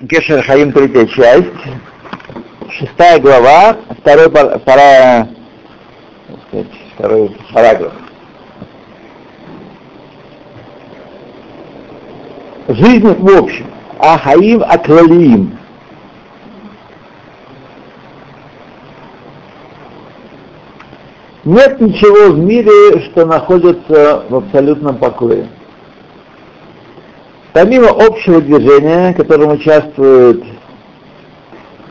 Гешер Хаим, третья часть, шестая глава, второй, вторая, сказать, второй параграф. Жизнь в общем, а Хаим Аклалиим. Нет ничего в мире, что находится в абсолютном покое. Помимо общего движения, в котором участвует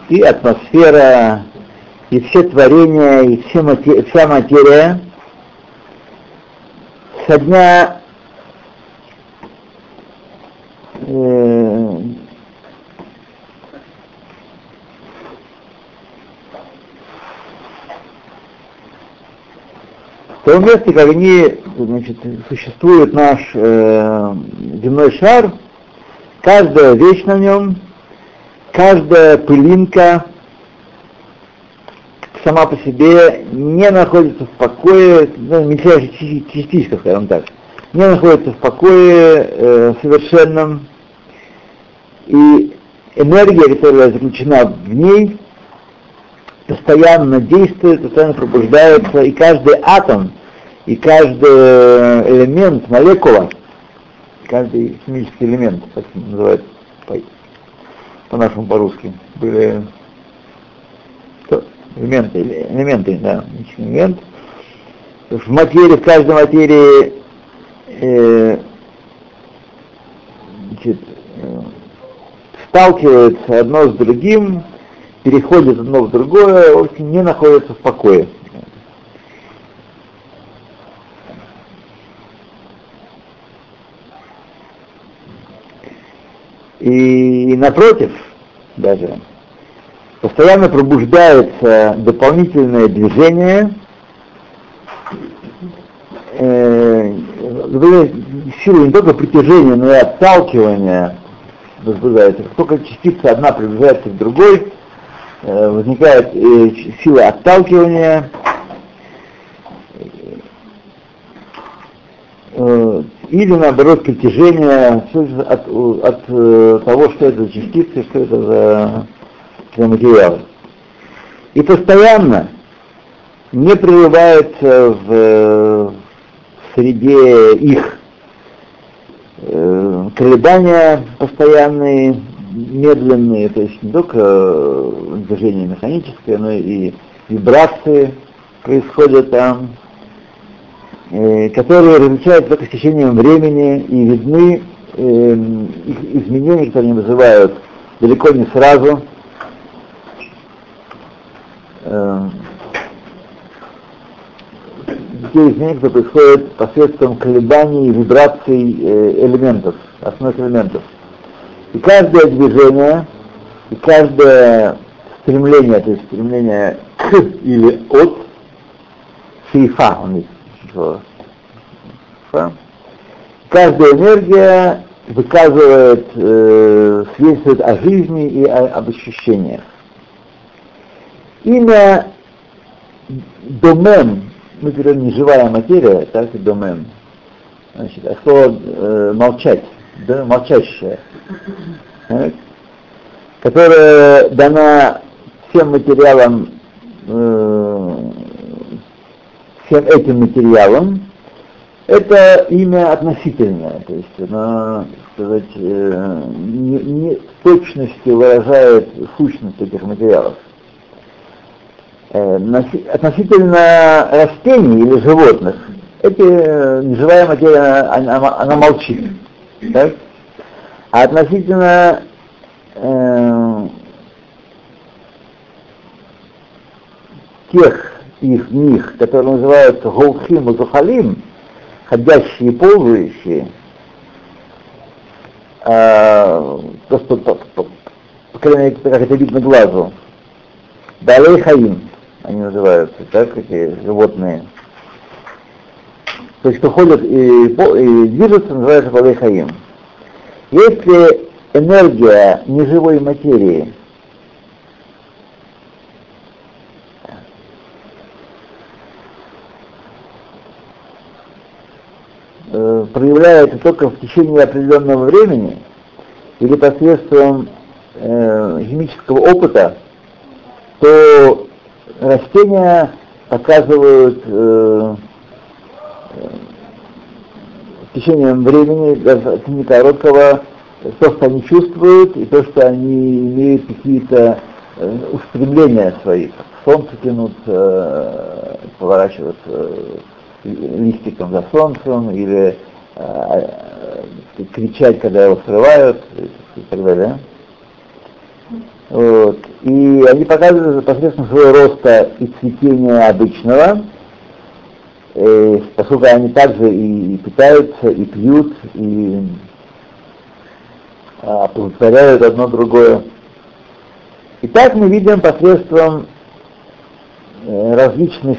и атмосфера, и все творения, и все матери, вся материя, со дня э, в том месте, как они, значит, существует наш э, земной шар, каждая вещь на нем, каждая пылинка сама по себе не находится в покое, ну, мельчайшая частичка, скажем так, не находится в покое э, совершенном, и энергия, которая заключена в ней, постоянно действует, постоянно пробуждается, и каждый атом, и каждый элемент, молекула, каждый химический элемент, так называется по-нашему по-русски, были элементы, элементы, да, элемент. В материи, в каждой материи э, значит, э, сталкиваются одно с другим, переходят одно в другое, в общем, не находятся в покое. И напротив, даже, постоянно пробуждается дополнительное движение, э, силы не только притяжения, но и отталкивания возбуждается. Как только частица одна приближается к другой, возникает э, сила отталкивания, э, или наоборот притяжение. От, от э, того, что это за частицы, что это за, за материалы. И постоянно не прерывается в, в среде их э, колебания постоянные, медленные, то есть не только движение механическое, но и вибрации происходят там, Э, которые различаются только с течением времени и видны э, их изменения, которые они вызывают далеко не сразу. Э, те изменения, которые происходят посредством колебаний и вибраций э, элементов, основных элементов. И каждое движение, и каждое стремление, то есть стремление к или от, сейфа есть, чувства. Каждая энергия выказывает, э, свидетельствует о жизни и о, об ощущениях. Имя домен, мы говорим не живая материя, так и домен. Значит, а слово э, молчать, да, молчащее, так, которое дана всем материалам э, всем этим материалам, это имя относительное, то есть оно, сказать, э, не, не точностью выражает сущность этих материалов. Э, относительно растений или животных, эти э, неживая материя, она, она молчит. Так? А относительно э, тех их них, которые называются Голхим и Зухалим, ходящие и ползающие, а, просто по, по, по крайней мере, как это видно глазу, Далей Хаим, они называются, так, эти животные. То есть, кто ходят и, и движутся, называется Хаим. Если энергия неживой материи э, проявляется только в течение определенного времени или посредством э, химического опыта, то растения показывают э, в течение времени, даже не короткого, то, что они чувствуют, и то, что они имеют какие-то э, устремления свои, к солнцу тянут, э, поворачиваться э, листиком за солнцем, или э, э, кричать, когда его срывают, и так далее. Вот. И они показывают посредством своего роста и цветения обычного, э, поскольку они также и, питаются, и пьют, и а, оплодотворяют одно другое. И так мы видим посредством э, различных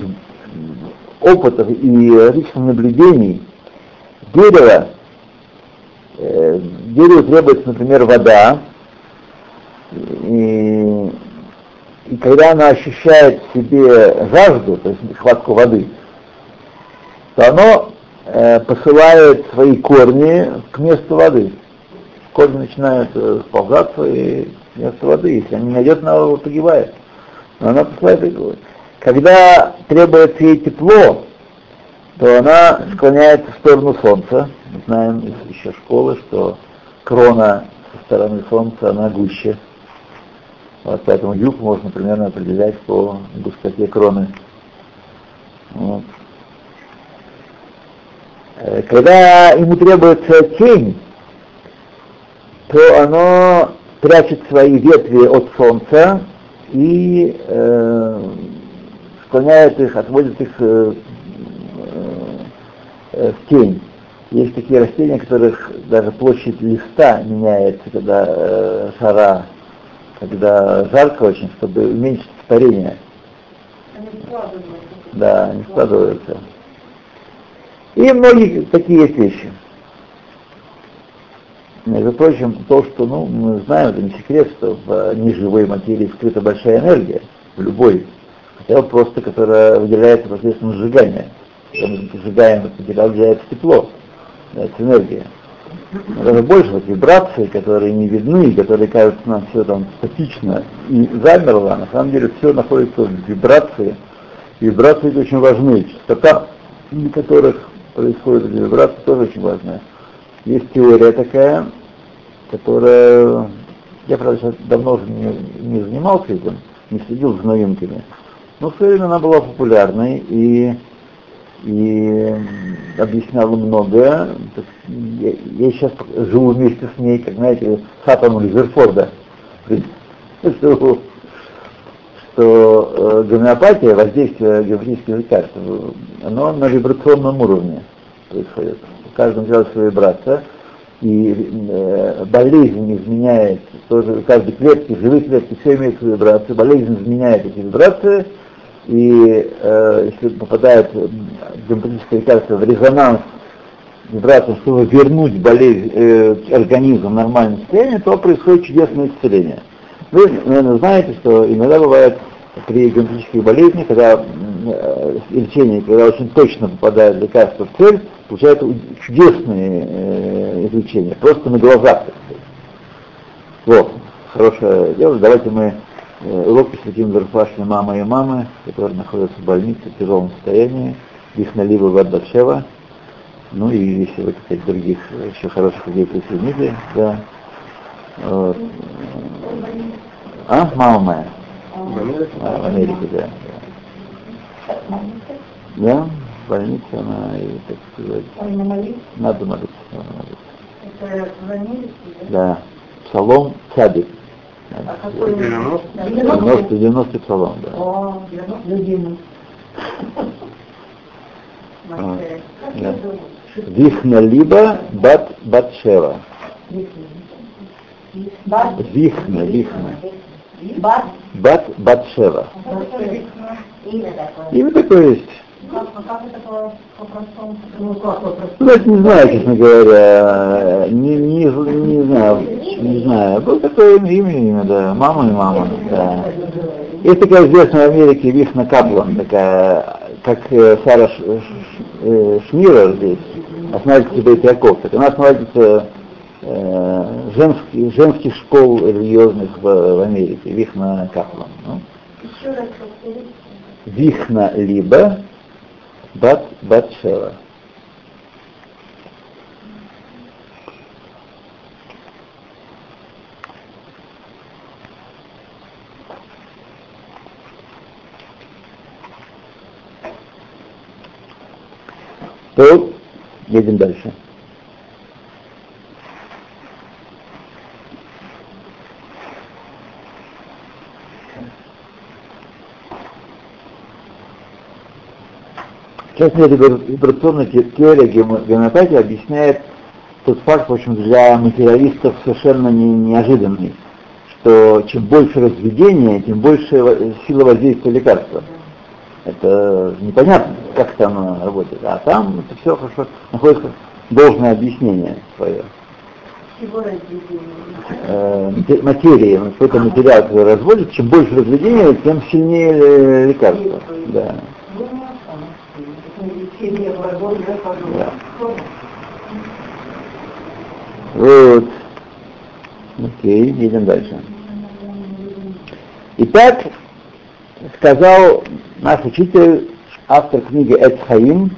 опытов и различных наблюдений дерева, э, дереву требуется, например, вода, и, и когда она ощущает в себе жажду, то есть нехватку воды, то оно э, посылает свои корни к месту воды. Корни начинают э, сползаться и вместо воды. Если они не найдет, она погибает. Но она посылает и Когда требуется ей тепло, то она склоняется в сторону солнца. Мы знаем из еще школы, что крона со стороны солнца, она гуще. Вот поэтому юг можно примерно определять по густоте кроны. Вот. Э, когда ему требуется тень, то оно прячет свои ветви от солнца и э, склоняет их, отводит их э, э, в тень. Есть такие растения, которых даже площадь листа меняется, когда э, жара когда жарко очень, чтобы уменьшить старение. Они складываются. Да, они складываются. И многие такие есть вещи. Между прочим, то, что ну, мы знаем, это не секрет, что в неживой материи скрыта большая энергия, в любой, хотя бы просто, которая выделяется посредством сжигания. Когда мы сжигаем этот материал, выделяется тепло, это энергия даже больше вот вибрации, которые не видны, которые кажутся нам все там статично и замерло, на самом деле все находится в вибрации. Вибрации очень важны. Частота, которых происходят эти вибрации, тоже очень важная. Есть теория такая, которая... Я, правда, сейчас давно уже не, не занимался этим, не следил за новинками. Но в свое время она была популярной, и и объясняла многое. Я, я сейчас живу вместе с ней, как знаете, атомом Лизерфорда, что, что э, гомеопатия, воздействие геометрических лекарств, оно на вибрационном уровне происходит. В каждом человеке своя вибрация, и э, болезнь изменяет, тоже каждой клетке, живые клетки, все имеют свою вибрацию, болезнь изменяет эти вибрации, и э, если попадает гомеопатическое лекарство в резонанс вибрацию, чтобы вернуть болезнь, э, организм в нормальное состояние, то происходит чудесное исцеление. Вы, наверное, знаете, что иногда бывает при гомеопатических болезнях, когда э, лечение, когда очень точно попадает лекарство в цель, получается чудесные э, излечения, просто на глазах. Вот, хорошее дело. Давайте мы Урок посвятим Верфашне мама и мамы, которые находятся в больнице в тяжелом состоянии, их налива Вадбашева, ну и если вы, кстати, других еще хороших людей присоедините, да. А, мама моя? А, в Америке, да. Да, да в больнице она, и, так сказать, надо молиться. Надо молиться. Это в Америке, да? Да. Псалом Цадик. А какой 90? 90, 90 псалом, да. О, 90. Вихна либо бат батшева. Вихна, вихна. Бат? Бат батшева. Имя такое есть. Ну, это не знаю, честно говоря, не, не, не знаю, не знаю. Был такое имя, имя, да, мама и мама, да. Есть такая известная в Америке Вихна Каплан, такая, как э, Сара э, Шмира здесь, основательница Бейт Яков. Так она основательница э, женских, женских школ религиозных в, в Америке, Вихна Каплан. Ну. Вихна либо Бат Батшева. То едем дальше. Сейчас мне вибрационная теория гомеопатии объясняет тот факт, в общем, для материалистов совершенно не, неожиданный, что чем больше разведения, тем больше сила воздействия лекарства. Это непонятно, как это оно работает. А там это все хорошо находится должное объяснение свое. Э, материи, какой-то материал, который разводит, чем больше разведения, тем сильнее лекарство. Да. Вот. Окей, едем дальше. Итак, сказал наш учитель, автор книги Эд Хаим,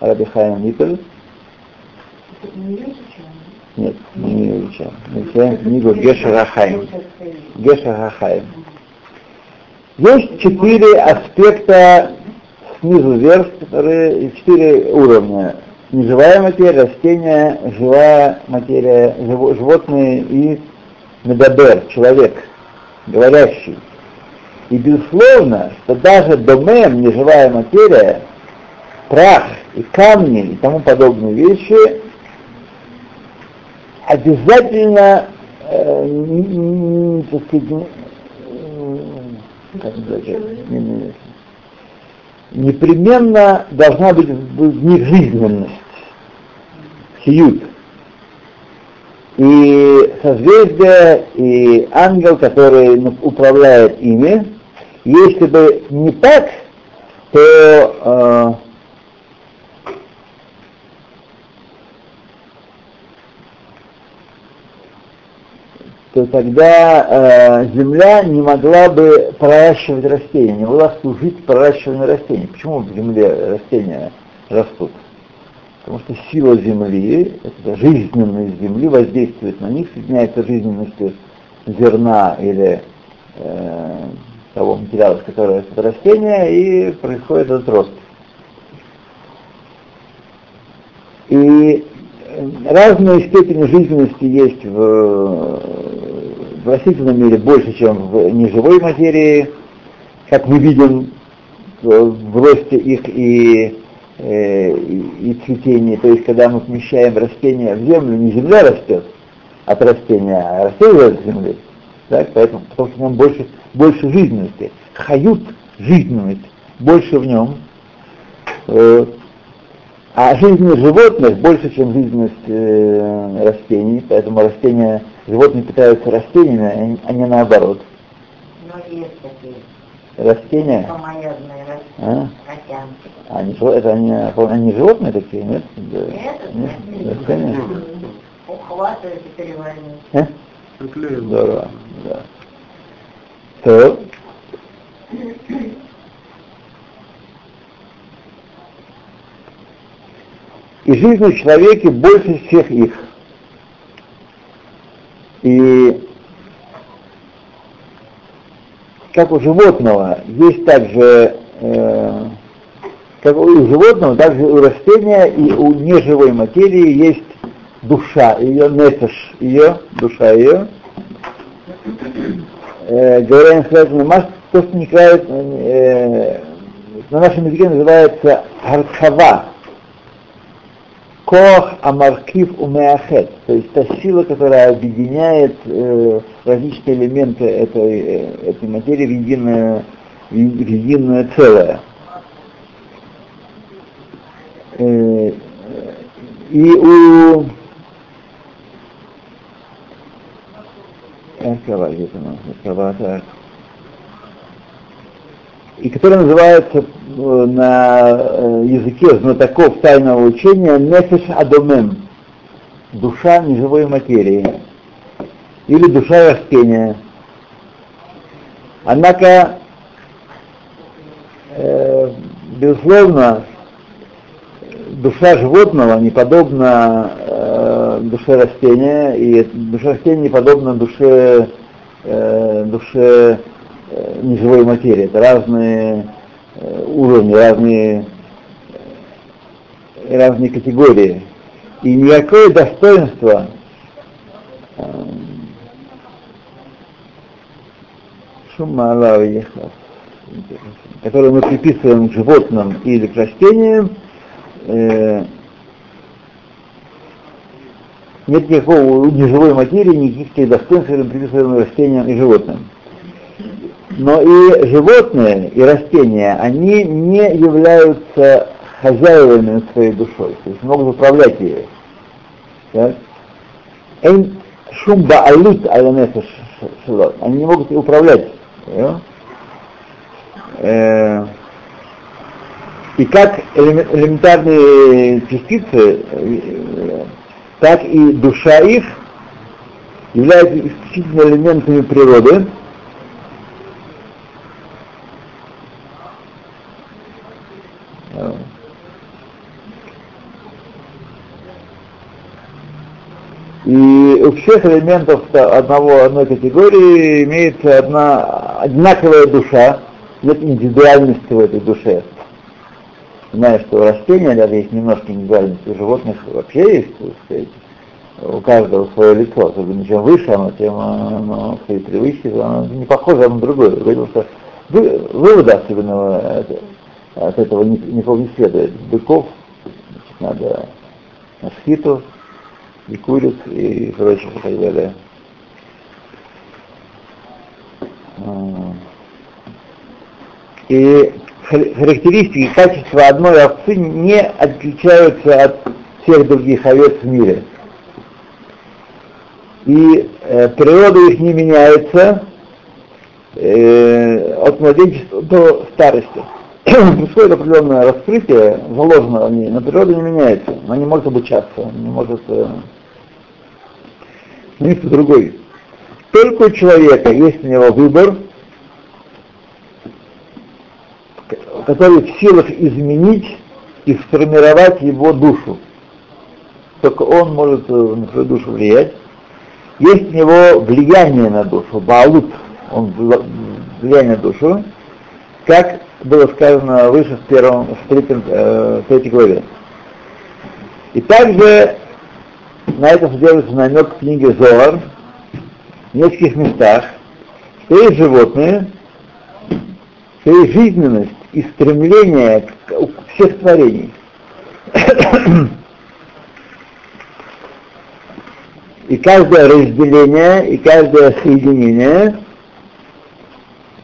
Раби Хаим Випель. Нет, мы не изучаем. Мы изучаем книгу Гешер Хаим. Гешер Хаим. Есть четыре аспекта снизу вверх, которые четыре уровня. Неживая материя, растения, живая материя, животные и медабер, человек, говорящий. И безусловно, что даже домем, неживая материя, прах и камни и тому подобные вещи обязательно э, не, так сказать, как сказать, непременно должна быть в них жизненность, сиют. И созвездие, и ангел, который управляет ими, если бы не так, то то тогда э, земля не могла бы проращивать растения, не могла служить проращиванию растений. Почему в земле растения растут? Потому что сила земли, это жизненность земли воздействует на них, соединяется жизненностью зерна или э, того материала, из которого растет растение, и происходит этот рост. И разные степени жизненности есть в, в растительном мире больше, чем в неживой материи, как мы видим в росте их и, э, и, и цветении. То есть, когда мы помещаем растение в землю, не земля растет от растения, а растение от земли. Так, поэтому, потому что в больше, больше жизненности. Хают жизненность, больше в нем. Э, а жизненность животных больше, чем жизненность э, растений, поэтому растения, животные питаются растениями, а не наоборот. Но есть такие. Растения? Помоядные А? растянки. Они, это они, они животные такие, нет? Да. Нет, Нет, растения. Ухватывают и переваривают. А? Здорово, да. То. И жизнь в человеке больше всех их. И как у животного есть также, э, как у животного, также у растения и у неживой материи есть душа, ее нефеш, ее, душа ее. Э, говоря инструментальный масс, то, что не называют, э, на нашем языке называется хархава, Коах Амаркив Умеахет, то есть та сила, которая объединяет э, различные элементы этой, э, этой материи в единое, в еди- в единое целое. Э, и у Харкова, где-то у нас Харкова, так. И которая называется э, на э, языке знатоков тайного учения Нефеш Адомен. душа неживой материи или душа растения. Однако, э, безусловно, душа животного не подобна э, душе растения, и душа растения не подобна душе, э, душе неживой материи. Это разные э, уровни, разные, э, разные категории. И никакое достоинство э, шумала которое мы приписываем к животным или к растениям, э, нет никакого неживой материи, никаких достоинств, которые приписываем растениям и животным. Но и животные, и растения, они не являются хозяевами своей душой, то есть могут управлять ею. Так? Шум баалут они не могут управлять. Э, и как элементарные частицы, э, так и душа их являются исключительно элементами природы, И у всех элементов одного, одной категории имеется одна одинаковая душа, нет индивидуальности в этой душе. Знаю, что у растения даже есть немножко индивидуальности, у животных вообще есть, так сказать, у каждого свое лицо, особенно чем выше оно, тем оно свои привычки, оно не похоже на другое. Потому что вы, выводы особенного от этого не, не, следует. Быков надо на шхиту, и куриц, и прочее, и так далее. И характеристики качества одной овцы не отличаются от всех других овец в мире. И э, природа их не меняется э, от младенчества до старости. Происходит определенное раскрытие, заложено в ней, но природа не меняется. Она не может обучаться, не может э, смениться другой. Только у человека есть у него выбор, который в силах изменить и сформировать его душу. Только он может э, на свою душу влиять. Есть у него влияние на душу, баалут, он влияние на душу, как было сказано выше в первом, в третьем, э, третьей главе. И также на это содержится намек в книге Зоар в нескольких местах, что есть животные, что есть жизненность и стремление к всех творений. И каждое разделение, и каждое соединение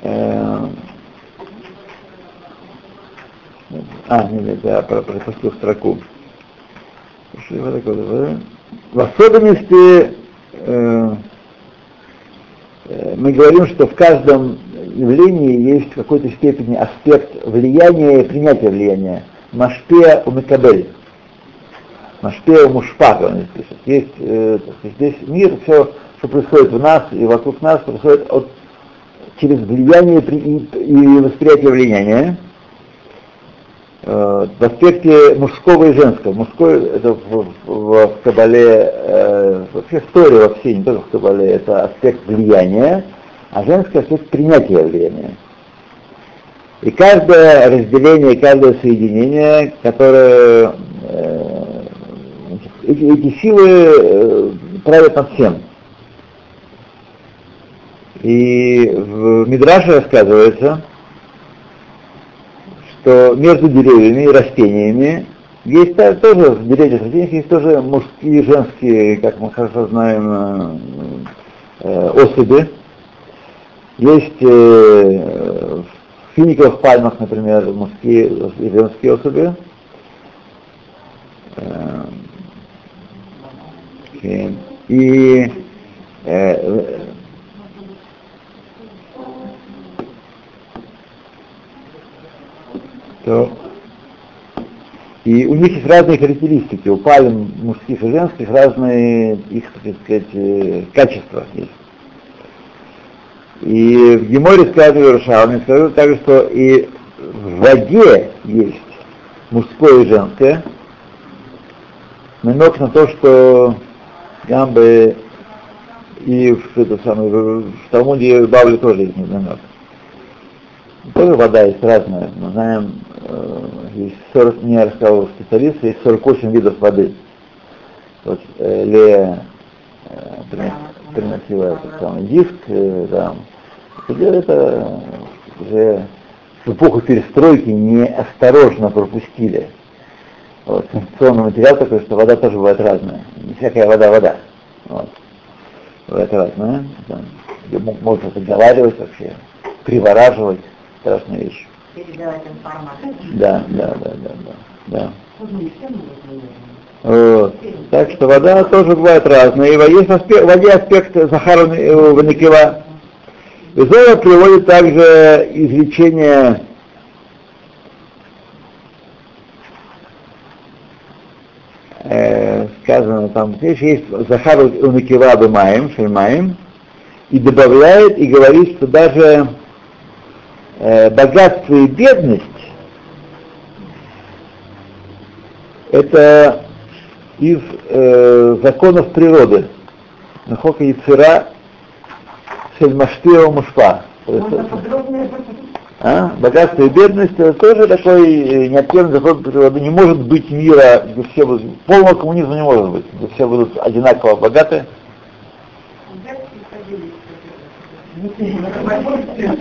э, а, нет, я пропустил строку. В особенности э, э, мы говорим, что в каждом явлении есть в какой-то степени аспект влияния и принятия влияния. Машпея у Мекабель. Машпея у Мушпак, он здесь пишет. Есть, э, здесь мир, все, что происходит в нас и вокруг нас, происходит от, через влияние и, и восприятие влияния. Э, в аспекте мужского и женского. Мужской это в, в, в Кабале, э, вообще Торе вообще, не только в Кабале, это аспект влияния, а женский аспект принятия влияния. И каждое разделение, каждое соединение, которое э, эти, эти силы э, правят над всем. И в Мидраше рассказывается, что между деревьями и растениями есть тоже, в деревьях растениях есть тоже мужские и женские, как мы хорошо знаем, э, особи. Есть э, в финиковых пальмах, например, мужские и женские особи. Э, и э, то И у них есть разные характеристики, у пальм мужских и женских разные их, так сказать, э, качества есть. И в Геморе сказано Иерушалме, скажу также, что и в воде есть мужское и женское, намек на то, что Гамбы и в, это самое, в Талмуде Бавли тоже есть намек. Тоже вода есть разная. Мы знаем, э, есть 40, мне рассказал специалист, есть 48 видов воды. Вот э, Лея э, приносила этот самый диск, э, да. Это уже в эпоху перестройки неосторожно пропустили. Вот, сенсационный материал такой, что вода тоже бывает разная. Не всякая вода вода. Вот. Бывает разная. Да. Можно заговаривать вообще, привораживать. Страшная вещь. Передавать информацию. Да, да, да, да, да. да. Вот. Так что вода тоже бывает разная. И есть аспект, в воде аспект Захара Ваникива. Изоя приводит также изречение э, сказано там, здесь есть Захар Уникива Бемаем, Шельмаем, и добавляет и говорит, что даже э, богатство и бедность это из э, законов природы. Нахока и цира Шельмаштира Мушпа. А? Богатство и бедность это тоже такой э, необходимый закон природы. Не может быть мира, где все будут, полного коммунизма не может быть, где все будут одинаково богаты.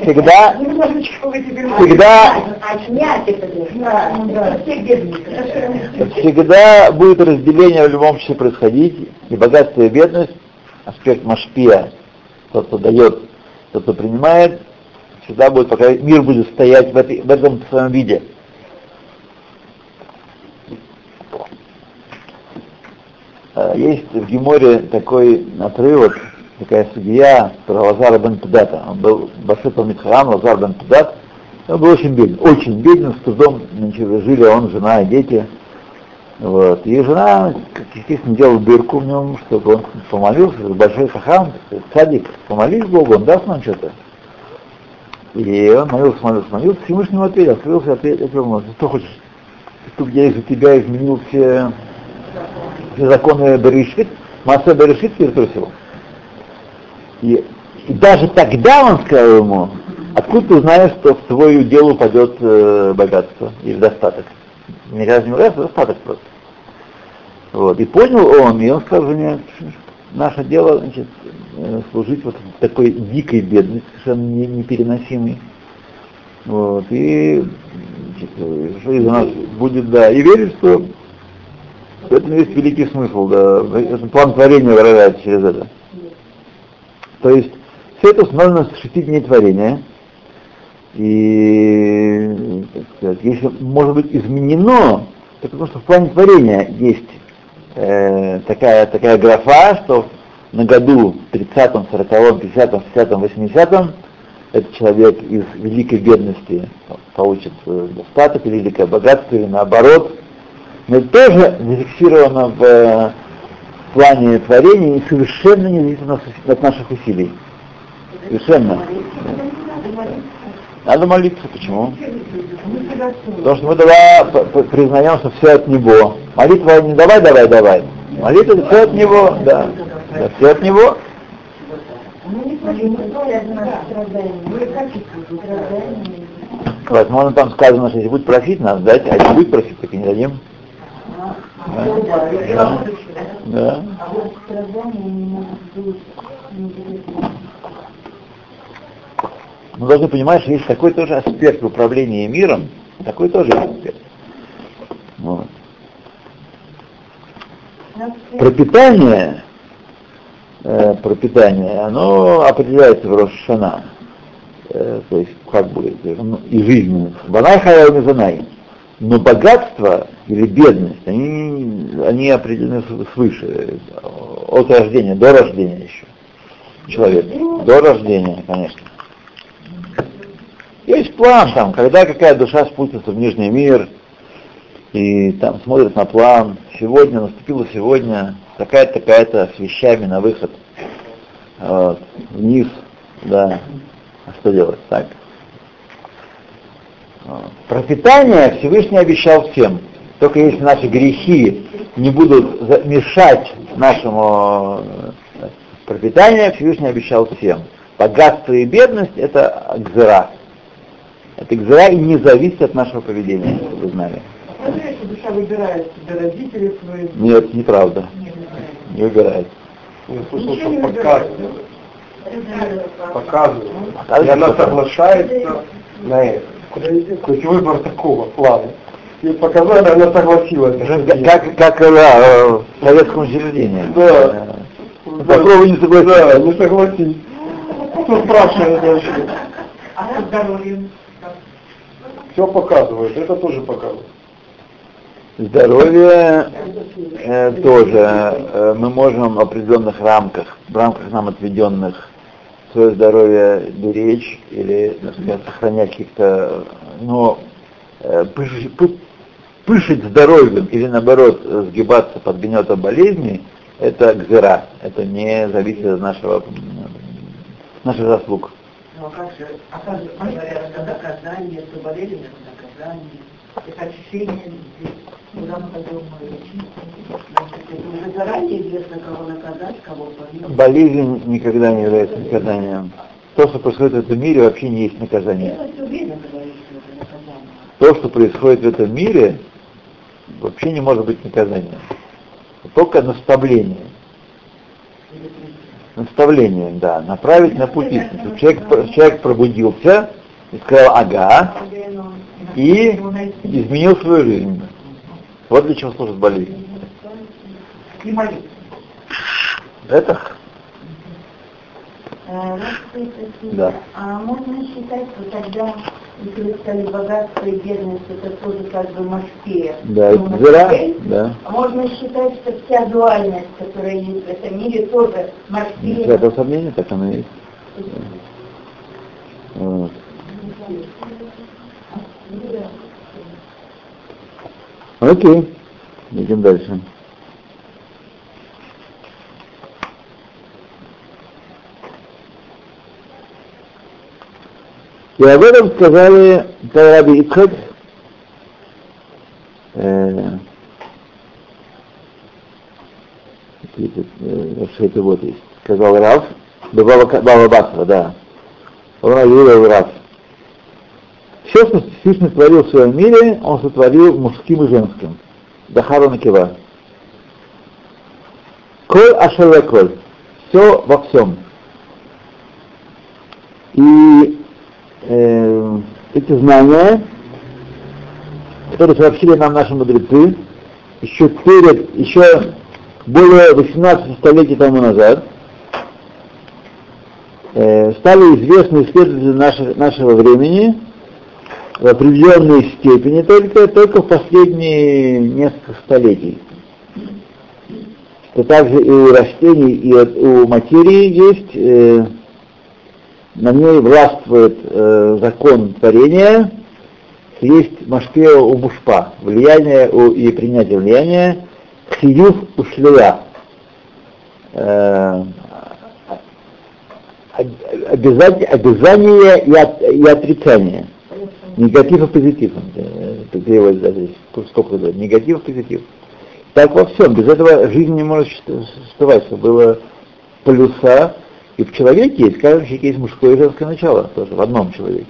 Всегда, всегда, всегда будет разделение в любом случае происходить, и богатство и бедность, аспект машпия, тот, кто дает, тот, кто принимает, всегда будет, пока мир будет стоять в, этой, в этом своем виде. А, есть в Геморе такой отрывок, такая судья, про Лазара бен Педата. Он был Башепа Митхарам, Лазар бен Педат. Он был очень беден, очень беден, с трудом значит, жили он, жена и дети. Вот. И жена, естественно, делала дырку в нем, чтобы он помолился, большой хахам, садик, помолись Богу, он даст нам что-то. И он молился, молился, молился, Всевышнему ответил, открылся, ответил, ему, что хочешь, чтобы я из-за тебя изменил все, все законы Берешит, масса Берешит перетрусил. И, и даже тогда он сказал ему, откуда ты знаешь, что в твою дело упадет э, богатство или достаток? Мне кажется, не нравится, достаток просто. Вот. И понял он, и он сказал мне, наше дело значит, э, служить вот такой дикой бедности, совершенно не, непереносимой. Вот. И значит, что из нас будет, да, и верит, что в этом есть великий смысл, да, план творения выражается через это. То есть все это установлено с шести дней творения, и, сказать, если может быть изменено, то потому что в плане творения есть э, такая, такая графа, что на году 30-м, 40-м, 50-м, 60-м, 80-м этот человек из великой бедности получит достаток или великое богатство, или наоборот. Но это тоже зафиксировано в плане творения совершенно не зависит от наших усилий. Совершенно. Надо молиться. Почему? Потому что мы давай признаем, что все от Него. Молитва не давай, давай, давай. Молитва все от Него, да. да все от Него. Возможно, там сказано, что если будет просить, надо дать, а если будет просить, так и не дадим. Да. да. Мы должны понимать, что есть такой тоже аспект управления миром, такой тоже аспект. Вот. Пропитание, э, пропитание, оно определяется в Рошана. Э, то есть, как бы, ну, и жизненность. Банайхая Мизанай. Но богатство или бедность, они, они определены свыше, от рождения, до рождения еще. Человека. До рождения, конечно. Есть план там, когда какая душа спустится в Нижний мир, и там смотрят на план, сегодня, наступило сегодня, такая-то, такая-то с вещами на выход, вот, вниз, да, а что делать, так. Пропитание Всевышний обещал всем, только если наши грехи не будут мешать нашему э, пропитанию, Всевышний обещал всем. Богатство и бедность – это гзера. Это гзера и не зависит от нашего поведения, чтобы вы знали. Если душа выбирает себе родителей своих? Нет, неправда. Не выбирает. Я слышал, что показывает. А И она соглашается на это. То есть выбор такого плана. И показали, она согласилась. Как, как, как да, э, в советском учреждении. Да. Ну, Попробуй не согласиться. Да, не согласись. Кто спрашивает вообще? А со здоровьем? Все показывает, это тоже показывает. Здоровье э, тоже. э, мы можем в определенных рамках, в рамках нам отведенных, свое здоровье беречь или, так сказать, сохранять каких-то, но э, пыш- пы- пышить здоровьем или наоборот сгибаться под гнетом болезни, это гзера, это не зависит от нашего, наших заслуг. Ну а как же, а как же, это наказание, что болезнь это наказание, это людей. Куда мы пойдем Это уже заранее известно, кого наказать, кого помиловать. Болезнь никогда не является наказанием. То, что происходит в этом мире, вообще не есть наказание. То, что происходит в этом мире, вообще не может быть наказанием. Только наставление. Наставление, да, направить на путь истины. Человек, человек пробудился и сказал ага, и изменил свою жизнь. Вот для чего служит болезнь. Это Э. Да. А можно считать, что тогда, если вы сказали богатство и бедность, это тоже как бы Москве? да, Ну, зера, Москве. да. Можно считать, что вся дуальность, которая есть в этом мире, тоже Нет Москве? этого сомнения, так оно и есть. Вот. Окей, идем дальше. И об этом сказали Раби Ицхак, э, э, что это вот есть, сказал Рав, Баба, Басра, да. Он говорил Рав. Все, что Всевышний творил в своем мире, он сотворил мужским и женским. Дахару Накива. Коль коль. Все во всем. И э, эти знания, которые сообщили нам наши мудрецы, еще перед, еще более 18 столетий тому назад, э, стали известны исследователи нашего, нашего времени в определенной степени только, только в последние несколько столетий. Что также и у растений, и у материи есть, э, на ней властвует э, закон творения, есть машпео у мушпа, влияние у, и принятие влияния, хиюв у шлея. Э, обязание и, от- и отрицание. Негатив и позитив. э, это перевод даже сколько это, негатив и позитив. Так во всем. Без этого жизнь не может существовать. Чтобы было плюса. И в человеке есть, человеке есть мужское и женское начало тоже, в одном человеке.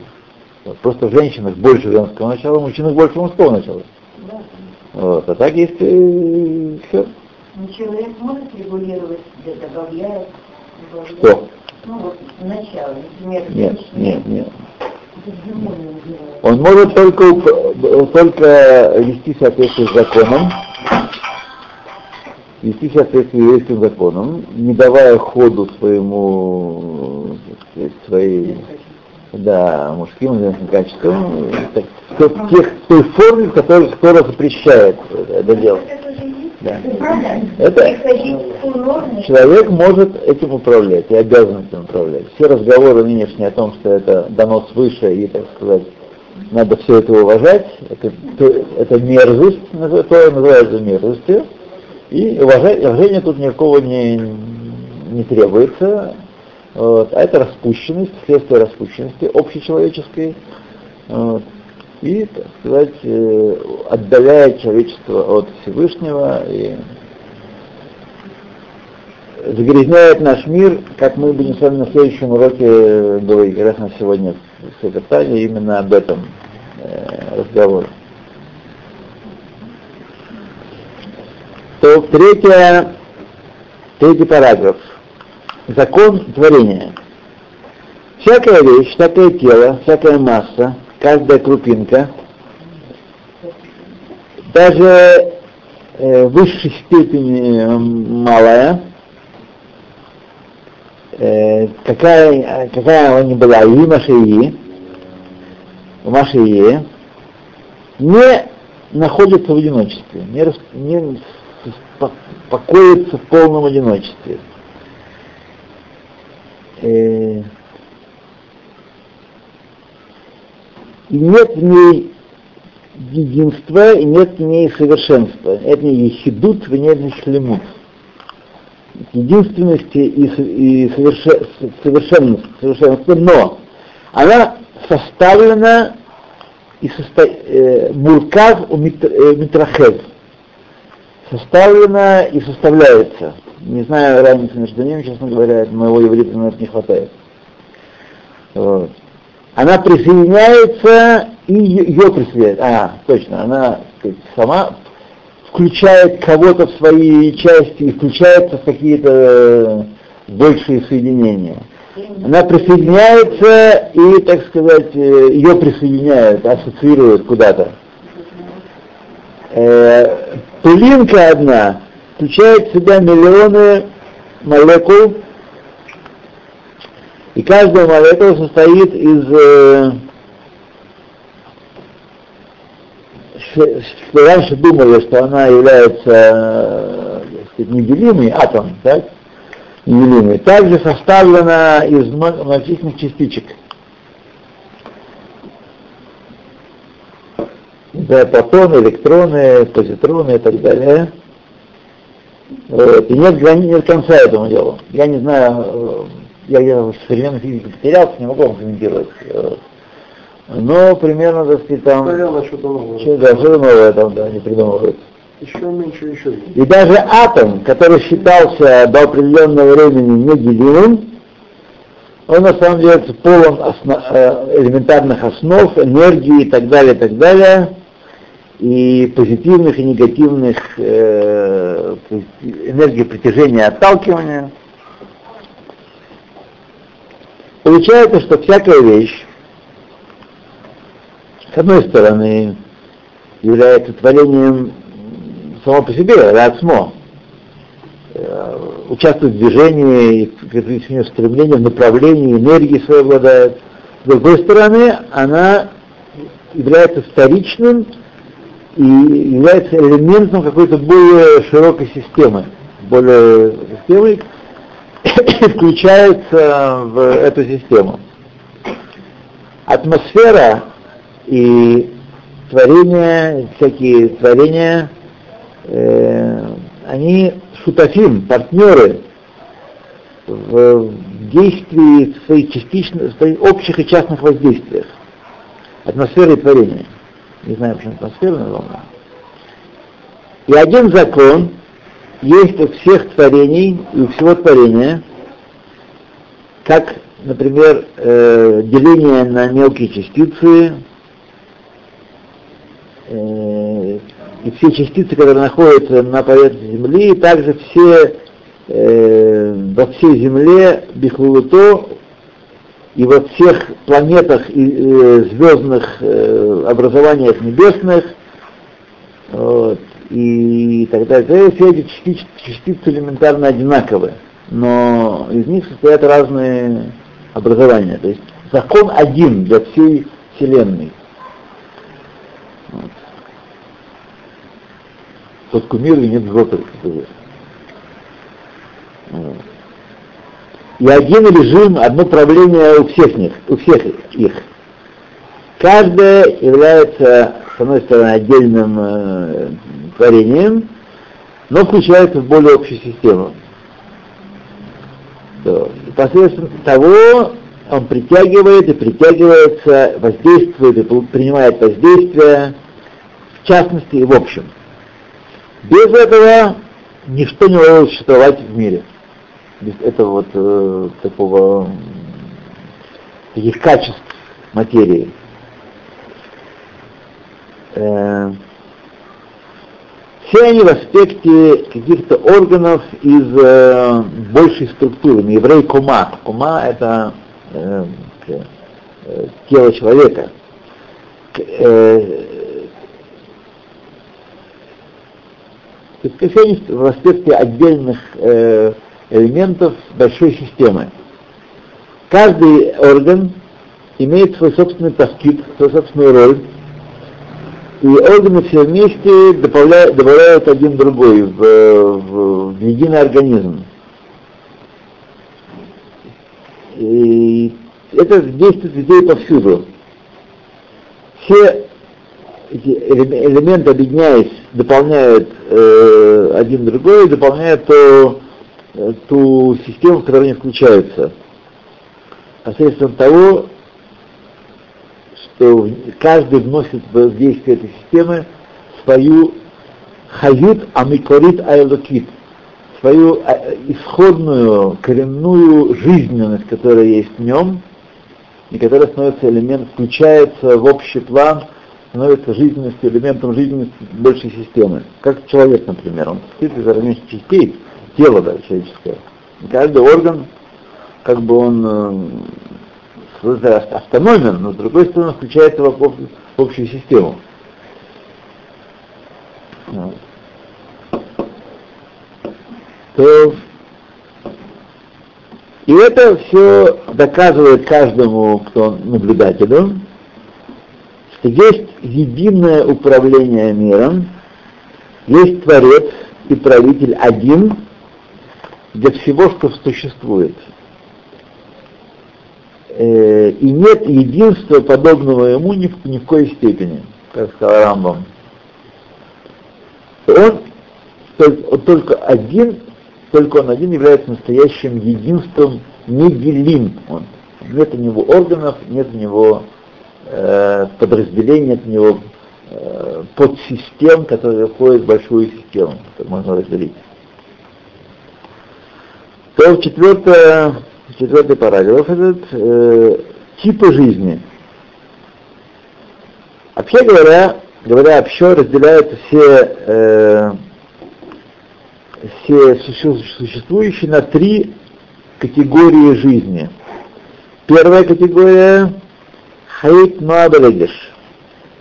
Вот, Просто в женщинах больше женского начала, в мужчинах больше мужского начала. Да. Вот. А так есть э, все. Но человек может регулировать себе, добавляет, добавляет. Что? Ну вот, начало, например, Нет, женщина, нет, нет. Он может только, уп- только вести в соответствии с законом, вести в соответствии еврейским законом, не давая ходу своему, сказать, своей, да, мужским и женским качествам, в тех, той форме, в которой Тора запрещает это есть. Да. Это- Человек может этим управлять и обязан этим управлять. Все разговоры нынешние о том, что это дано свыше и, так сказать, надо все это уважать, это, это мерзость, то называется мерзостью, и уважение, тут никакого не, не требуется, вот, а это распущенность, следствие распущенности общечеловеческой, вот, и, так сказать, э, отдаляет человечество от Всевышнего и загрязняет наш мир, как мы будем с вами на следующем уроке говорить, как раз на сегодня в Секретаре, именно об этом э, разговор. То третья, третий параграф. Закон творения. Всякая вещь, всякое тело, всякая масса, каждая крупинка, даже э, в высшей степени э, малая, э, какая, какая она ни была, и Машии, Машии, не находится в одиночестве, не, не покоится в полном одиночестве. Э, и нет в ней единства, и нет в ней совершенства. В ней ехидут, в ней нет шлемут. Единственности и, и совершенности, совершенства, но она составлена и состо... э, муркав у э, митрахев. Составлена и составляется. Не знаю разницы между ними, честно говоря, моего иврита на это не хватает. Вот она присоединяется и ее присоединяет. А, точно, она сказать, сама включает кого-то в свои части и включается в какие-то э, большие соединения. Она присоединяется и, так сказать, э, ее присоединяют, ассоциируют куда-то. Пылинка одна включает в себя миллионы молекул, и каждая молекула состоит из э, что раньше думали, что она является э, сказать, неделимой, атом, так? Неделимый, также составлена из многочисленных частичек. Да, протоны, электроны, позитроны и так далее. Вот. И нет, нет конца этому делу. Я не знаю, э, я где-то в современной физике потерялся, не могу вам комментировать. Э, но примерно, так сказать, там... Что-то новое. Что, да, что-то новое там, да, не придумывают. Еще меньше, еще. И даже атом, который считался до определенного времени неделимым, он на самом деле полон осно, э, элементарных основ, энергии и так далее, и так далее, и позитивных и негативных э, энергии притяжения и отталкивания. Получается, что всякая вещь, с одной стороны, является творением само по себе, рацмо, э, участвует в движении, в стремлении, в направлении, энергии своей обладает. С другой стороны, она является вторичным и является элементом какой-то более широкой системы, более системы, включается в эту систему. Атмосфера и творения, всякие творения, э, они шутафим, партнеры в действии в своих частичных, в своих общих и частных воздействиях. Атмосфера и творение. Не знаю, почему атмосфера названа. И один закон есть у всех творений и у всего творения, как, например, э, деление на мелкие частицы, э, и все частицы, которые находятся на поверхности Земли, и также все э, во всей Земле Бихлулуто и во всех планетах и э, звездных э, образованиях небесных, вот, и так далее. Все эти частицы, частицы элементарно одинаковые, но из них состоят разные образования. То есть закон один для всей Вселенной. Вот. Тот кумир и нет злоты. Вот. И один режим, одно правление у всех них, у всех их. Каждая является, с одной стороны, отдельным э, творением, но включается в более общую систему. То, и посредством того он притягивает и притягивается, воздействует и принимает воздействие, в частности и в общем. Без этого ничто не может существовать в мире. Без этого вот э, такого таких качеств материи. Э, все они в аспекте каких-то органов из э, большей структуры. Еврей кума. Кума это э, э, тело человека. Э, все они в аспекте отдельных э, элементов большой системы. Каждый орган имеет свой собственный таскит, свою собственную роль, и органы все вместе добавляют, добавляют один другой в, в, в единый организм. И это действует и повсюду. Все эти элементы, объединяясь, дополняют э, один другой, дополняют то, ту систему, в которой они включаются. Посредством того, что каждый вносит в действие этой системы свою хают амикорит айлокит, свою а, исходную, коренную жизненность, которая есть в нем, и которая становится элементом, включается в общий план, становится жизненностью, элементом жизненности большей системы. Как человек, например, он состоит из различных частей, тела да, человеческое. И каждый орган, как бы он э, автономен, но с другой стороны включается в, в общую систему. То и это все доказывает каждому, кто наблюдателю, что есть единое управление миром, есть Творец и правитель один для всего, что существует э, и нет единства подобного ему ни в, ни в коей степени, как сказал Рамбам. Он только, он только один, только он один является настоящим единством, неделим он. Нет у него органов, нет у него э, подразделений, нет у него э, подсистем, которые входят в большую систему, которую можно разделить. То четвертое четвертый параграф этот, э, типы жизни. Вообще говоря, говоря общо, разделяются все, э, все существующие на три категории жизни. Первая категория — хайт нуабелегеш,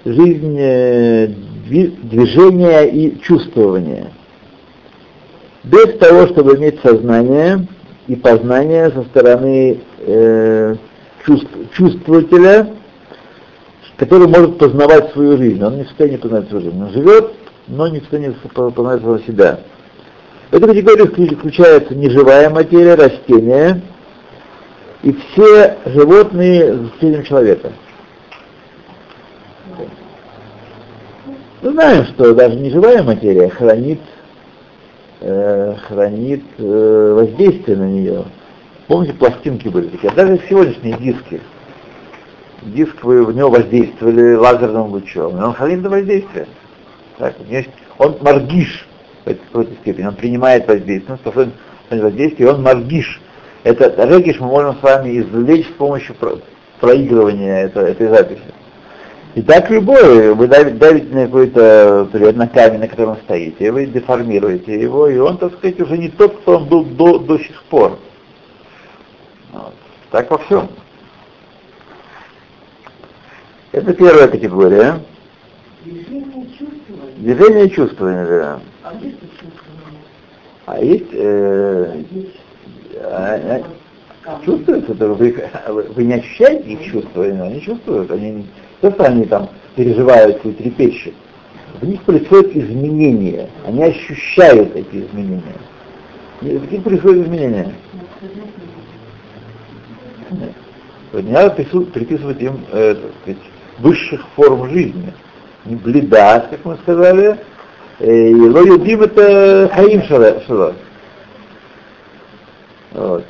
жизнь э, движения и чувствования. Без того, чтобы иметь сознание, и познание со стороны э, чувств, чувствователя, который может познавать свою жизнь. Он не в состоянии познать свою жизнь. Он живет, но не в состоянии познать самого себя. В эту категорию включается неживая материя, растения и все животные с исключением человека. Мы знаем, что даже неживая материя хранит э, хранит э, воздействие на нее. Помните, пластинки были такие, даже сегодняшние диски. Диск вы в него воздействовали лазерным лучом, он хранит это воздействие. Так, он маргиш в какой-то степени, он принимает воздействие, он способен воздействие, и он маргиш. Это региш мы можем с вами извлечь с помощью проигрывания этой, этой записи. И так любое, вы давите, на какой-то, например, на камень, на котором стоите, вы деформируете его, и он, так сказать, уже не тот, кто он был до, до сих пор. Вот. Так во всем. Это первая категория. Движение чувствования. Движение чувствования, да. А есть? А есть, э, а, а, чувствуется, вы, вы не ощущаете их чувствования, они чувствуют, они то, что они там переживают и трепещут, в них происходят изменения, они ощущают эти изменения. Какие происходят изменения? Не надо приписывать им э, сказать, высших форм жизни. Блида, как мы сказали, и лоюдим это хаим шало.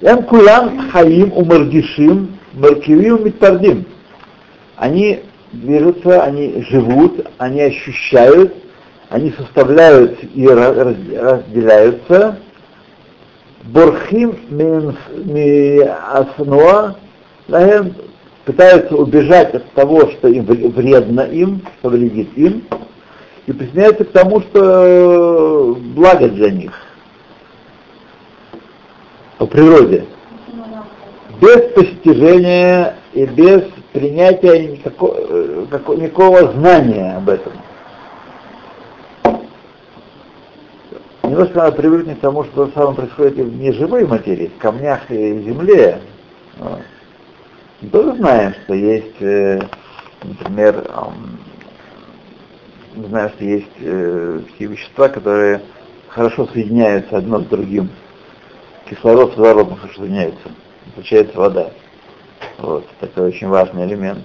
Эм кулам хаим умардишим маркивим митпардим. Они движутся, они живут, они ощущают, они составляют и разделяются. Борхим асноа пытаются убежать от того, что им вредно им, что вредит им, и присоединяются к тому, что благо для них по природе. Без постижения и без принятия никакого, никакого знания об этом. Немножко надо привыкнуть к тому, что то самое происходит и в неживой материи, в камнях и земле. Вот. Мы тоже знаем, что есть, э, например, мы знаем, что есть э, такие вещества, которые хорошо соединяются одно с другим. Кислород с водородом хорошо соединяются. Получается вода. Вот, такой очень важный элемент.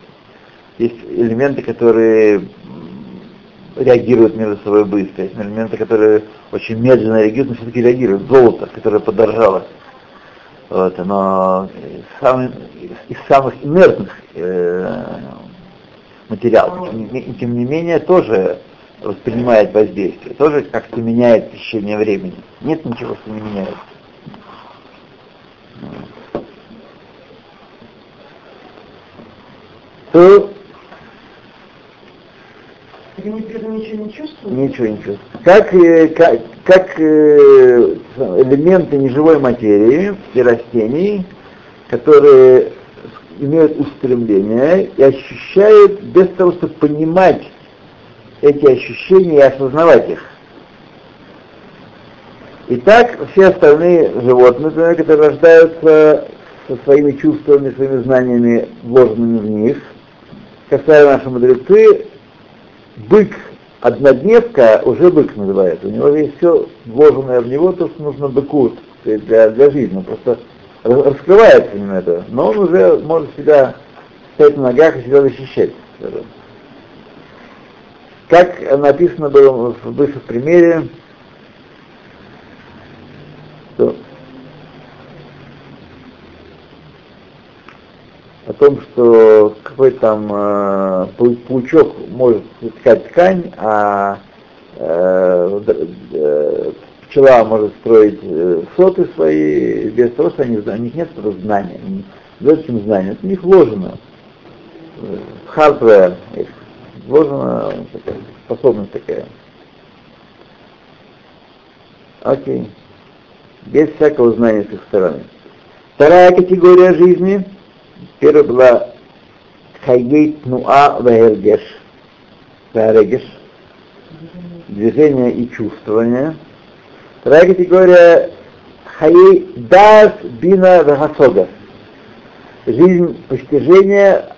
Есть элементы, которые реагируют между собой быстро. Есть элементы, которые очень медленно реагируют, но все-таки реагируют. Золото, которое подорожало. Вот, оно самый, из самых инертных э, материалов. Тем, тем не менее, тоже воспринимает воздействие, тоже как-то меняет течение времени. Нет ничего, что не меняется. То ничего не чувствует? Ничего. Как, э, как, как э, элементы неживой материи и растений, которые имеют устремления и ощущают без того, чтобы понимать эти ощущения и осознавать их. Итак, все остальные животные, которые рождаются со своими чувствами, своими знаниями, вложенными в них, как сказали наши мудрецы, бык однодневка уже бык называется. У него есть все вложенное в него, то, что нужно быку для, для жизни. Он просто раскрывается именно это. Но он уже может себя стоять на ногах и себя защищать. Как написано было в бывшем примере, том, что какой там э, паучок может ткать ткань, а э, э, пчела может строить э, соты свои без того, что они, у них нет этого знания, этим знанием, это у них вложено. В hardware вложена такая, способность такая. Окей. Без всякого знания с их стороны. Вторая категория жизни — Первая была Хайгей Тнуа Вегергеш, Вегергеш, движение и чувствование. Вторая категория Хаей Дас Бина Вегасога, жизнь постижения,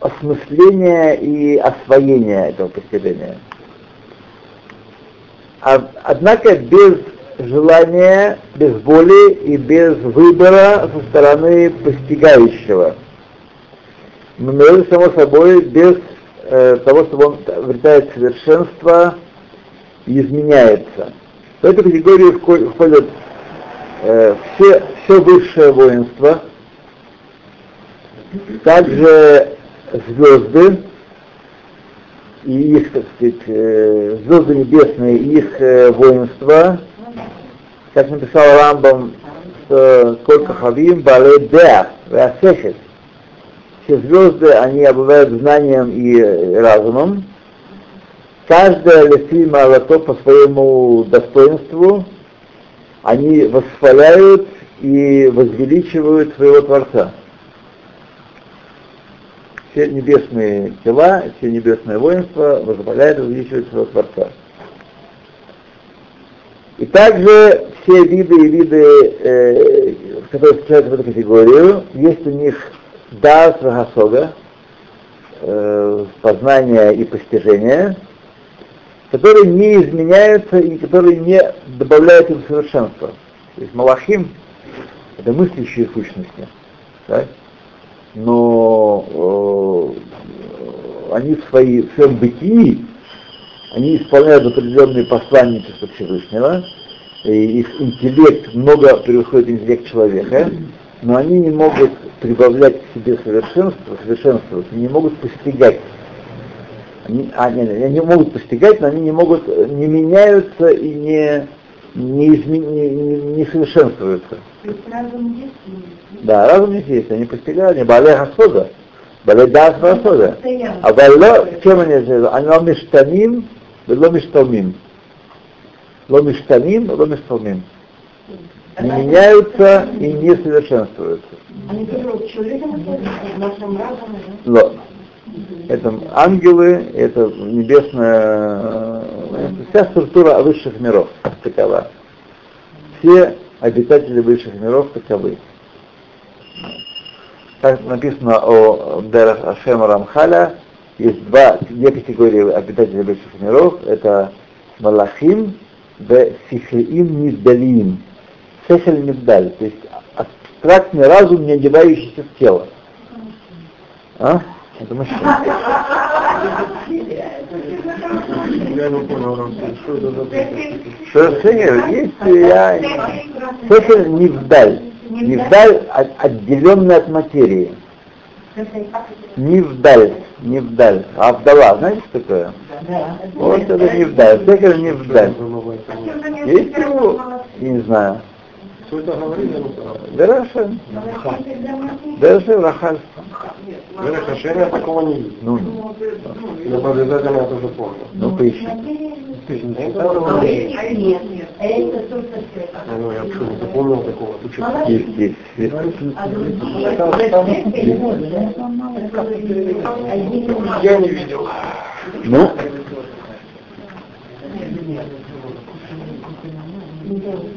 осмысления и освоения этого постижения. Однако без желания, без воли и без выбора со стороны постигающего но само собой, без э, того, чтобы он обретает совершенство и изменяется. В эту категорию входят э, все, все высшее воинство, также звезды и их, так сказать, э, звезды небесные и их э, воинство, как написал Рамбам, сколько хавим бале деах, веасехет, все звезды, они обладают знанием и разумом. Каждая лефима лото по своему достоинству, они восхваляют и возвеличивают своего Творца. Все небесные тела, все небесное воинство восхваляют и возвеличивают своего Творца. И также все виды и виды, э, которые встречаются в эту категорию, есть у них Дас Вагасога, э, познание и постижение, которые не изменяются и которые не добавляют им совершенства. То есть Малахим — это мыслящие сущности, да? но э, они в, свои, в своем бытии, они исполняют определенные посланничества Всевышнего, и их интеллект много превосходит интеллект человека, но они не могут прибавлять к себе совершенство, совершенствоваться, не могут постигать. Они, а, нет, они могут постигать, но они не могут, не меняются и не, не, изме, не, не, не совершенствуются. То есть разум есть Да, разум есть, они постигают, они бале хасода, бале дас хасода. А бале, чем они живут? Они ло миштаним, ло мишталмим. Ло миштаним, ло мишталмим. Не меняются и не совершенствуются. Ло. Это ангелы, это небесная, э, вся структура высших миров такова. Все обитатели высших миров таковы. Как написано о Дерах Ашема Рамхаля, есть два, две категории обитателей высших миров. Это Малахим в Сихеим Нивдалиим. Сехель Нивдаль, то есть абстрактный разум, не одевающийся в тело. А? Это мужчина. Я не понял, Рамсей, что это за Что Сехель есть, я... Сехель Нивдаль. Нивдаль от- отделенный от материи. Нивдаль, Нивдаль. А вдова, знаете, что такое? Вот это Нивдаль. Сехель Нивдаль. Есть его? Я не знаю. Что это говорит, я не понял. Дерашем. Дерашем Рахаль. Хашем я такого не видел. Ну, Я бы обязательно это уже помню. ну поищи. Ты же не знал, Нет, нет, это только. Ну, я вообще не запомнил такого. Ты что? Есть, есть. есть. А другие Я не видел. Ну, Почему? Если бы я это где-то видел, я бы это запомнил. Ну, что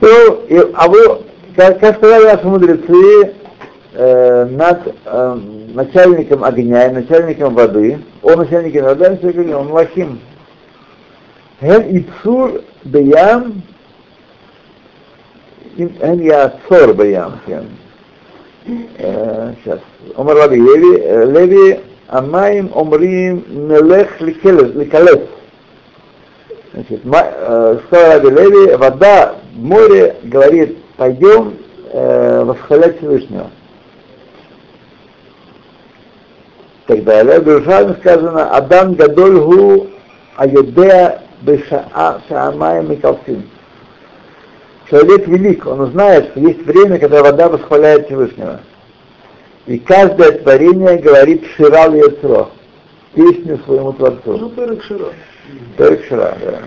то, и- а вы, как, как сказали наши мудрецы, э, над э, начальником огня и начальником воды, он начальник воды, а начальник огня, он Лахим. Ген Ицур Беям, Ген Яцор Беям, Ген. Э, Сейчас. Омар Раби Леви, Леви, Амаим Омрим Мелех Ликалес. Значит, ма- сказал Раби Леви, вода в море говорит, пойдем э, восхвалять Всевышнего. Так далее. В Иерусалиме сказано, Адам Гадоль Гу Айодеа Бешаа Шаамаем Микалсин. Человек велик, он знает, что есть время, когда вода восхваляет Всевышнего. И каждое творение говорит Ширал Яцро, песню своему Творцу. Ну, Перек Шира. Только вчера, да.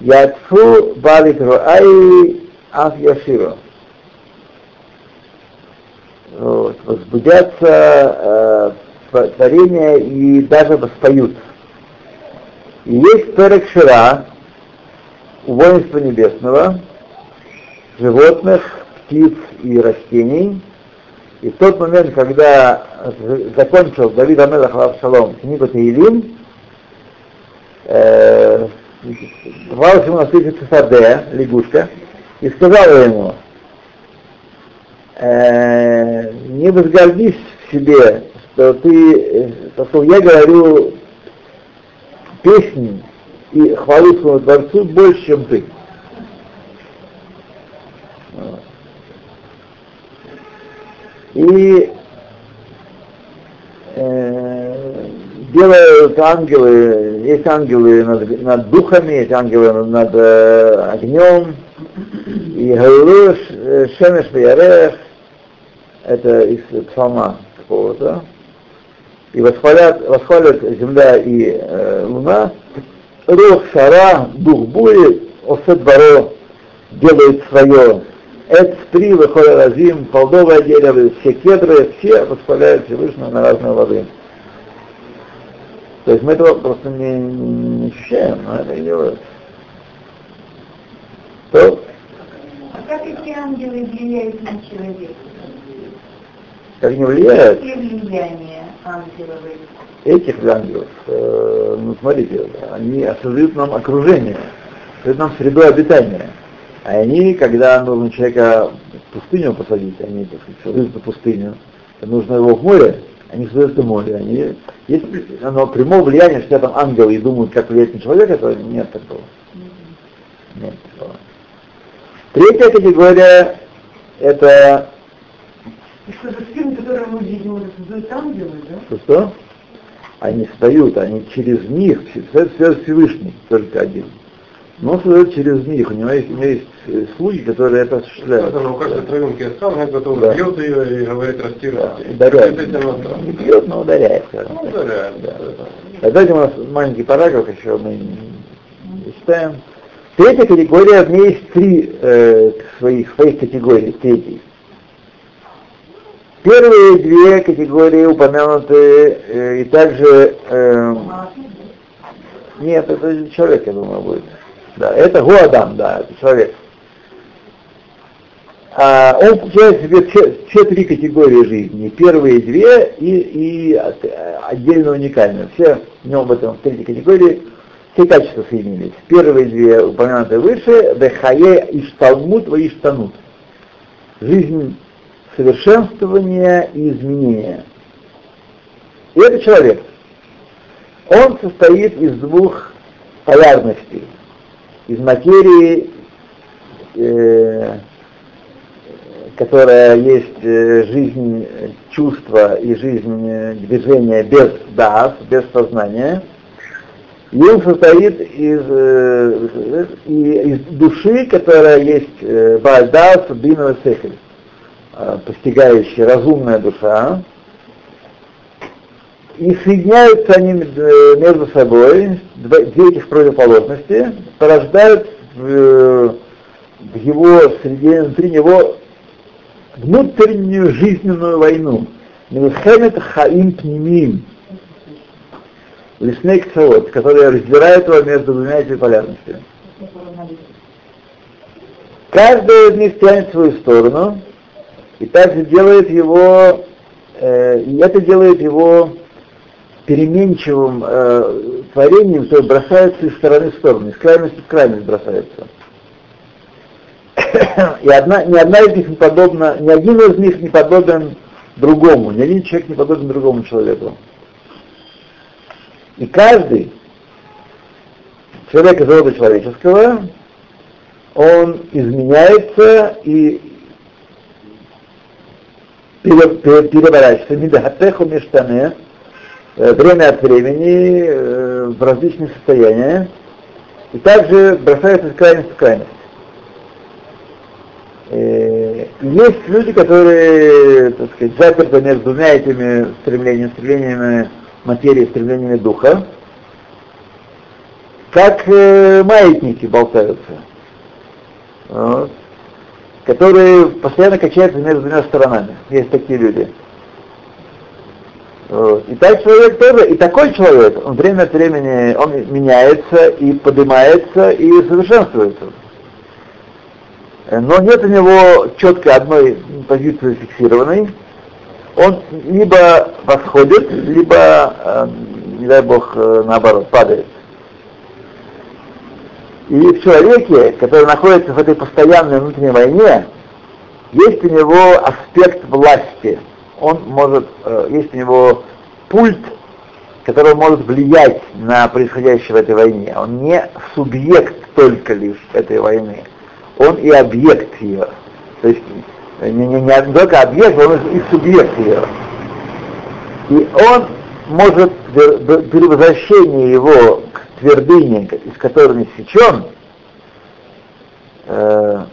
Яцфу балит руай аф яширо. Вот, возбудятся э, творения и даже воспоют. И есть перек шира у воинства небесного, животных, птиц и растений. И в тот момент, когда закончил Давид Амелах Шалом книгу Таилим, э, попалась ему на встречу Цесаде, лягушка, и сказала ему, э, не возгордись в себе, что ты, э, что я говорю песни и хвалу своему Творцу больше, чем ты. И э, делают ангелы, есть ангелы над, над духами, есть ангелы над, над э, огнем, и Галилуш, Шемеш Ярех, это из псалма какого-то, и восхвалят, восхвалят земля и э, луна, Рух Шара, дух бури, Осет Баро делает свое, Эц три выходит разим, плодовое дерево, все кедры, все восхваляют Всевышнего на разные воды. То есть мы этого просто не, не ощущаем, но это и делают. То, А как эти ангелы влияют на человека? как не влияет Какие влияния ангелов? Этих ангелов, э, ну смотрите, они создают нам окружение. это нам среду обитания. А они, когда нужно человека в пустыню посадить, они, так сказать, создают пустыню, нужно его в море, они создают это море. Они, если оно прямого влияния, что там ангелы и думают, как влиять на человека, то нет такого. Нет такого. Третья категория — это... Что за фильм, который мы видим, это создают ангелы, да? Что? Они встают, они через них, все Всевышний, только один. Но он создает через них. У него есть, у него есть э, слуги, которые это осуществляют. Да, у каждой травинки сам готов Да. бьет ее и говорит расти, Да, расти. ударяет. Да. Не бьет, но ударяет. Ну, ударяет. Да. да. А Давайте у нас маленький параграф еще мы читаем. Третья категория, в ней есть три э, своих, своих категорий, третий. Первые две категории упомянуты э, и также... э, нет, это человек, я думаю, будет. Да, это Гуадам, да, это человек. А он включает в себе все, три категории жизни. Первые две и, и от- отдельно уникальные. Все в нем в этом в третьей категории все качества соединились. Первые две упомянутые выше, Бехае Ишталмут во Иштанут. Жизнь совершенствования и изменения. И это человек. Он состоит из двух полярностей. Из материи, э, которая есть э, жизнь э, чувства и жизнь э, движения без дас, без сознания. И он состоит из, э, и из души, которая есть э, бальдас, бинова сехель, э, постигающая разумная душа. И соединяются они э, между собой, две этих противоположности, порождают в, э, в его среде, внутри него внутреннюю жизненную войну. Милхемет Хаим Пнемим. Лесный ксавод, который раздирает его между двумя этими полярностями. Каждая из них тянет свою сторону, и также делает его, э, это делает его переменчивым э, творением, то есть бросается из стороны в сторону, из крайности в крайность бросается. И одна, ни одна из них не подобна, ни один из них не подобен другому, ни один человек не подобен другому человеку. И каждый человек из рода человеческого, он изменяется и переворачивается, мидахатеху мештане, э, время от времени э, в различных состояниях, и также бросается из крайности в крайность. Э, Есть люди, которые, так сказать, заперты между двумя этими стремлениями, стремлениями материи, стремлениями духа, как маятники болтаются, вот, которые постоянно качаются между двумя сторонами. Есть такие люди. И так человек тоже, и такой человек, он время от времени, он меняется и поднимается и совершенствуется. Но нет у него четко одной позиции фиксированной. Он либо восходит, либо, э, не дай бог, э, наоборот, падает. И в человеке, который находится в этой постоянной внутренней войне, есть у него аспект власти. Он может, э, есть у него пульт, который может влиять на происходящее в этой войне. Он не субъект только лишь этой войны, он и объект ее. То есть э, не, не, не только объект, он и субъект ее. И он может д- при возвращении его к твердыне, из которой он иссечен, э,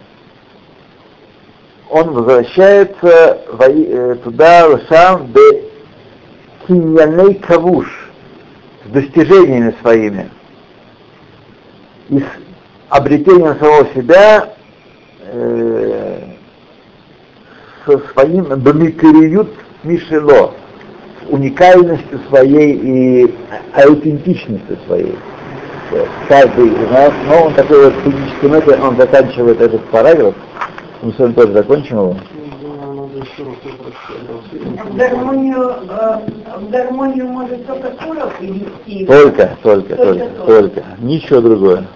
он возвращается во- э, туда, сам, де киньяней кавуш, с достижениями своими, и с обретением самого себя, э, со своим бамикариют мишело, уникальностью своей и аутентичностью своей. Э, Каждый из нас, но он такой вот физический метод, он заканчивает этот параграф, мы с вами тоже закончим его. В гармонию, э, в гармонию может только Куров или Стив? Только, только, Только, только, только. Ничего другое.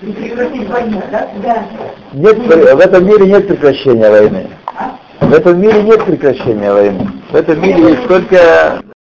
Войну, да? Да. Нет, в этом мире нет прекращения войны. А? В этом мире нет прекращения войны. В этом мире есть только